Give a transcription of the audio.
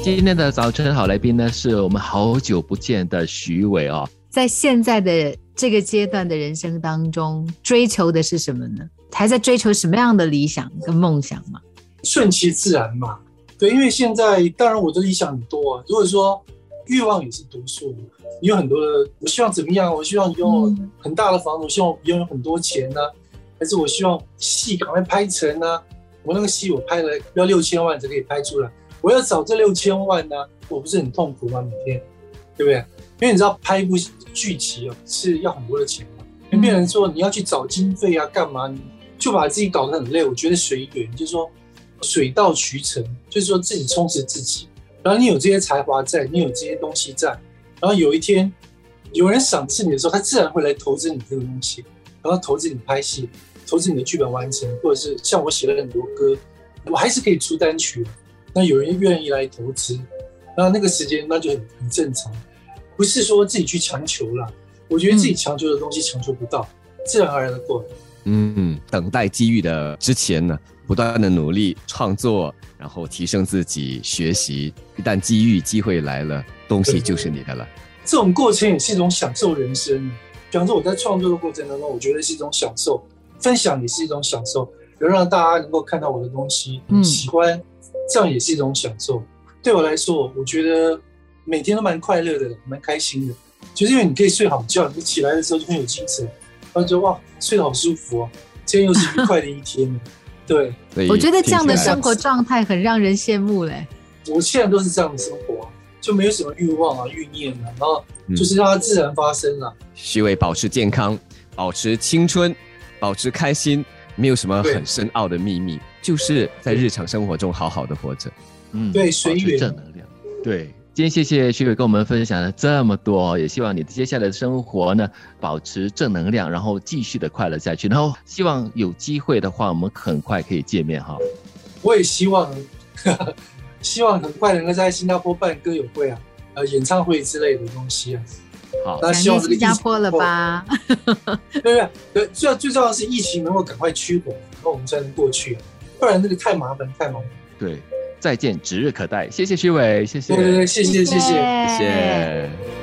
今天的早晨好来宾呢，是我们好久不见的徐伟哦。在现在的这个阶段的人生当中，追求的是什么呢？还在追求什么样的理想跟梦想吗？顺其自然嘛。对，因为现在当然我的理想很多啊。如果说欲望也是毒素，你有很多的，我希望怎么样？我希望拥有很大的房子，我希望拥有很多钱呢，还是我希望戏赶快拍成呢？我那个戏我拍了要六千万才可以拍出来，我要找这六千万呢，我不是很痛苦吗？每天，对不对？因为你知道拍一部剧集哦是要很多的钱嘛，有没有人说你要去找经费啊，干嘛？你就把自己搞得很累。我觉得随缘，就是说水到渠成，就是说自己充实自己。然后你有这些才华在，你有这些东西在，然后有一天有人赏赐你的时候，他自然会来投资你这个东西，然后投资你拍戏，投资你的剧本完成，或者是像我写了很多歌，我还是可以出单曲。那有人愿意来投资，那那个时间那就很很正常。不是说自己去强求了，我觉得自己强求的东西强求不到，自然而然的过来。嗯，等待机遇的之前呢，不断的努力创作，然后提升自己，学习。一旦机遇机会来了，东西就是你的了。这种过程也是一种享受人生。比方说我在创作的过程当中，我觉得是一种享受，分享也是一种享受，能让大家能够看到我的东西，喜欢，这样也是一种享受。对我来说，我觉得。每天都蛮快乐的，蛮开心的，就是因为你可以睡好觉，你起来的时候就很有精神，然后就哇，睡得好舒服哦，今天又是愉快的一天。对，我觉得这样的生活状态很让人羡慕嘞。我现在都是这样的生活，就没有什么欲望啊、欲念啊，然后就是让它自然发生了。虚伪保持健康，保持青春，保持开心，没有什么很深奥的秘密，就是在日常生活中好好的活着。嗯，对，随缘，正能量，对。今天谢谢徐伟跟我们分享了这么多，也希望你的接下来的生活呢保持正能量，然后继续的快乐下去。然后希望有机会的话，我们很快可以见面哈。我也希望，希望很快能够在新加坡办歌友会啊，呃，演唱会之类的东西啊。好，那希望新加坡了吧？对对对，最最重要的是疫情能够赶快趋缓，然后我们才能过去，不然那个太麻烦，太麻烦。对。再见，指日可待。谢谢徐伟，谢谢，谢谢，谢谢，谢谢。